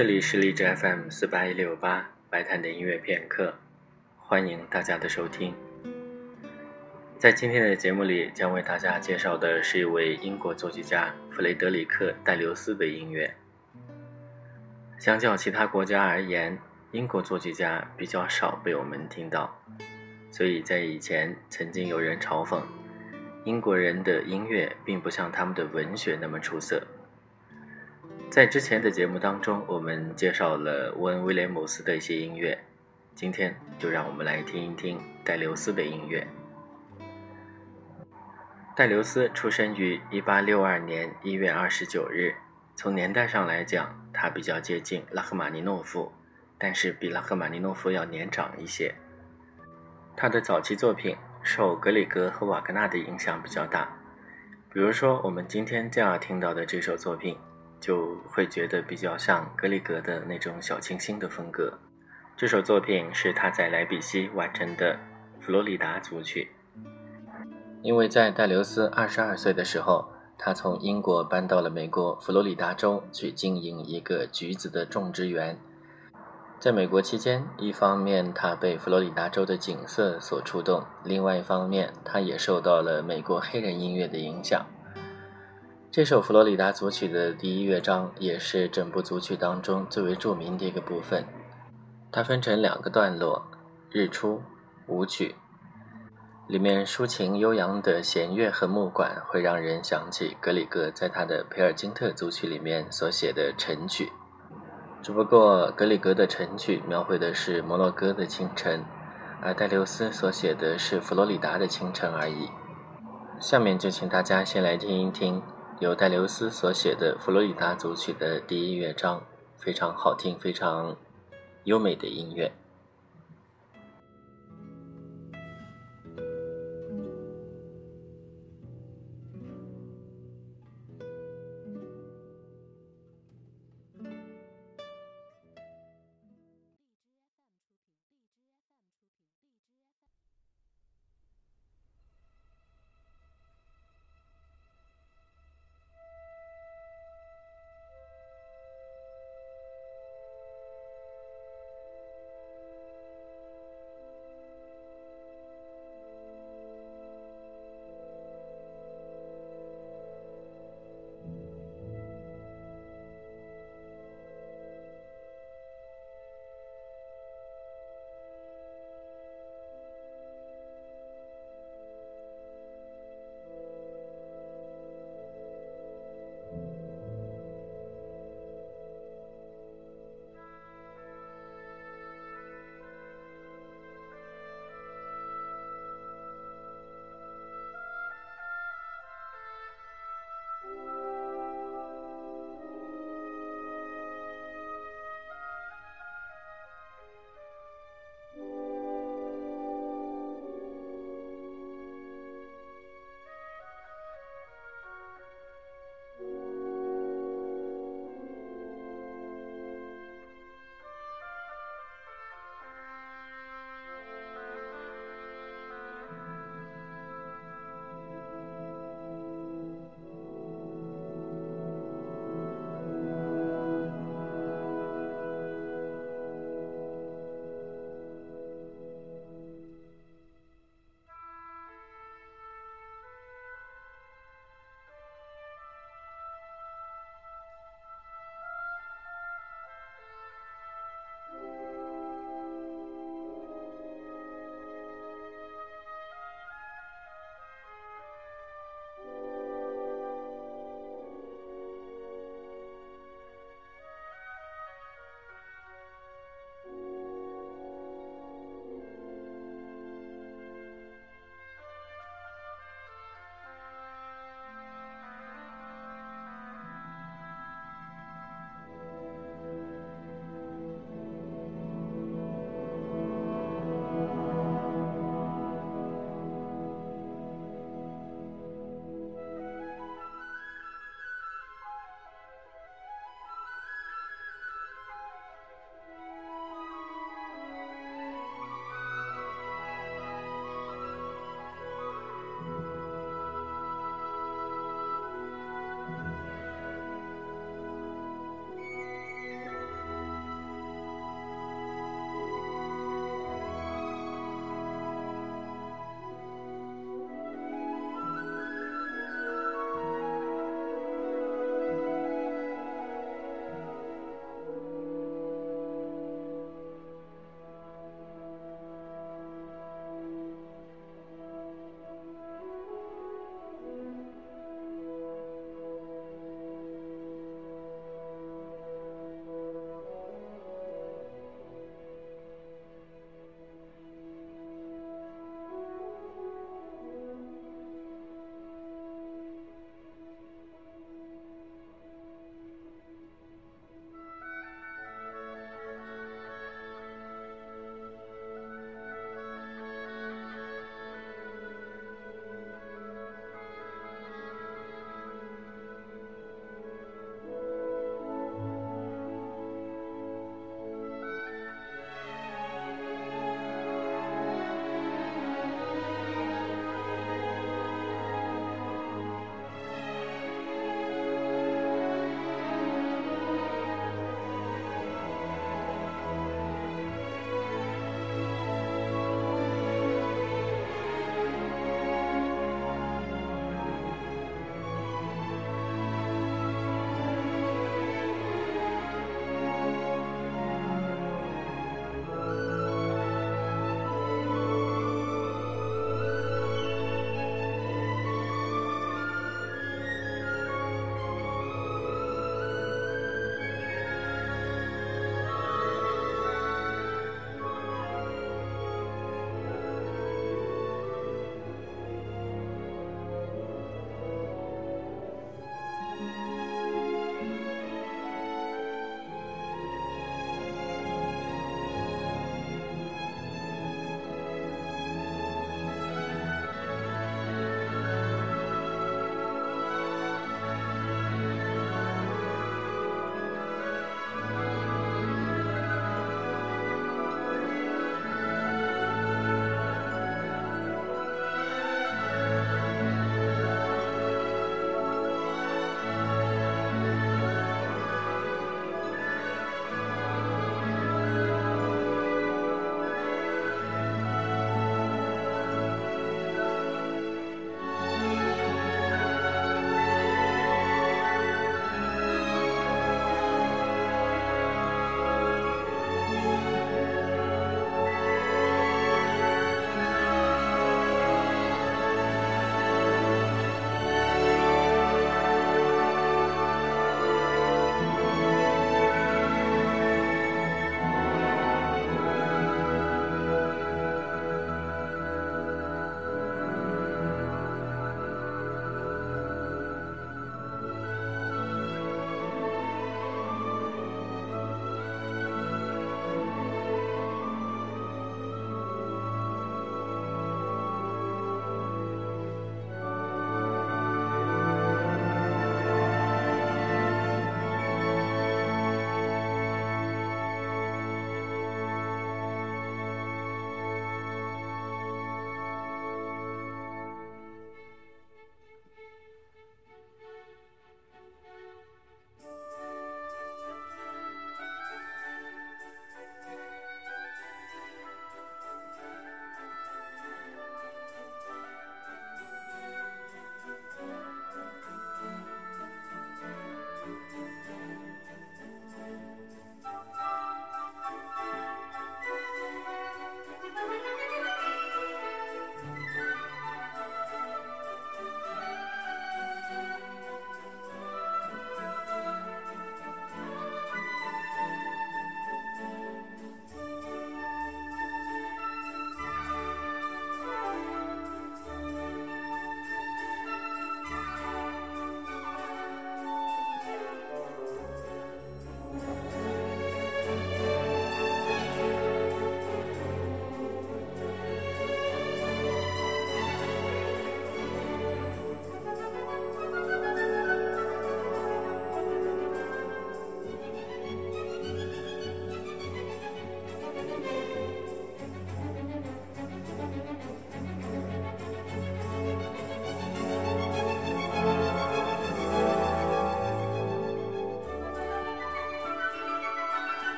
这里是荔枝 FM 四八一六八白谈的音乐片刻，欢迎大家的收听。在今天的节目里，将为大家介绍的是一位英国作曲家弗雷德里克·戴留斯的音乐。相较其他国家而言，英国作曲家比较少被我们听到，所以在以前曾经有人嘲讽英国人的音乐并不像他们的文学那么出色。在之前的节目当中，我们介绍了温·威廉姆斯的一些音乐，今天就让我们来听一听戴留斯的音乐。戴留斯出生于1862年1月29日。从年代上来讲，他比较接近拉赫玛尼诺夫，但是比拉赫玛尼诺夫要年长一些。他的早期作品受格里格和瓦格纳的影响比较大，比如说我们今天将要听到的这首作品，就会觉得比较像格里格的那种小清新的风格。这首作品是他在莱比锡完成的《佛罗里达组曲》。因为在戴留斯二十二岁的时候，他从英国搬到了美国佛罗里达州去经营一个橘子的种植园。在美国期间，一方面他被佛罗里达州的景色所触动，另外一方面他也受到了美国黑人音乐的影响。这首佛罗里达组曲的第一乐章也是整部组曲当中最为著名的一个部分。它分成两个段落：日出、舞曲。里面抒情悠扬的弦乐和木管，会让人想起格里格在他的《培尔金特组曲》里面所写的晨曲。只不过格里格的晨曲描绘的是摩洛哥的清晨，而戴留斯所写的是佛罗里达的清晨而已。下面就请大家先来听一听由戴留斯所写的《佛罗里达组曲》的第一乐章，非常好听、非常优美的音乐。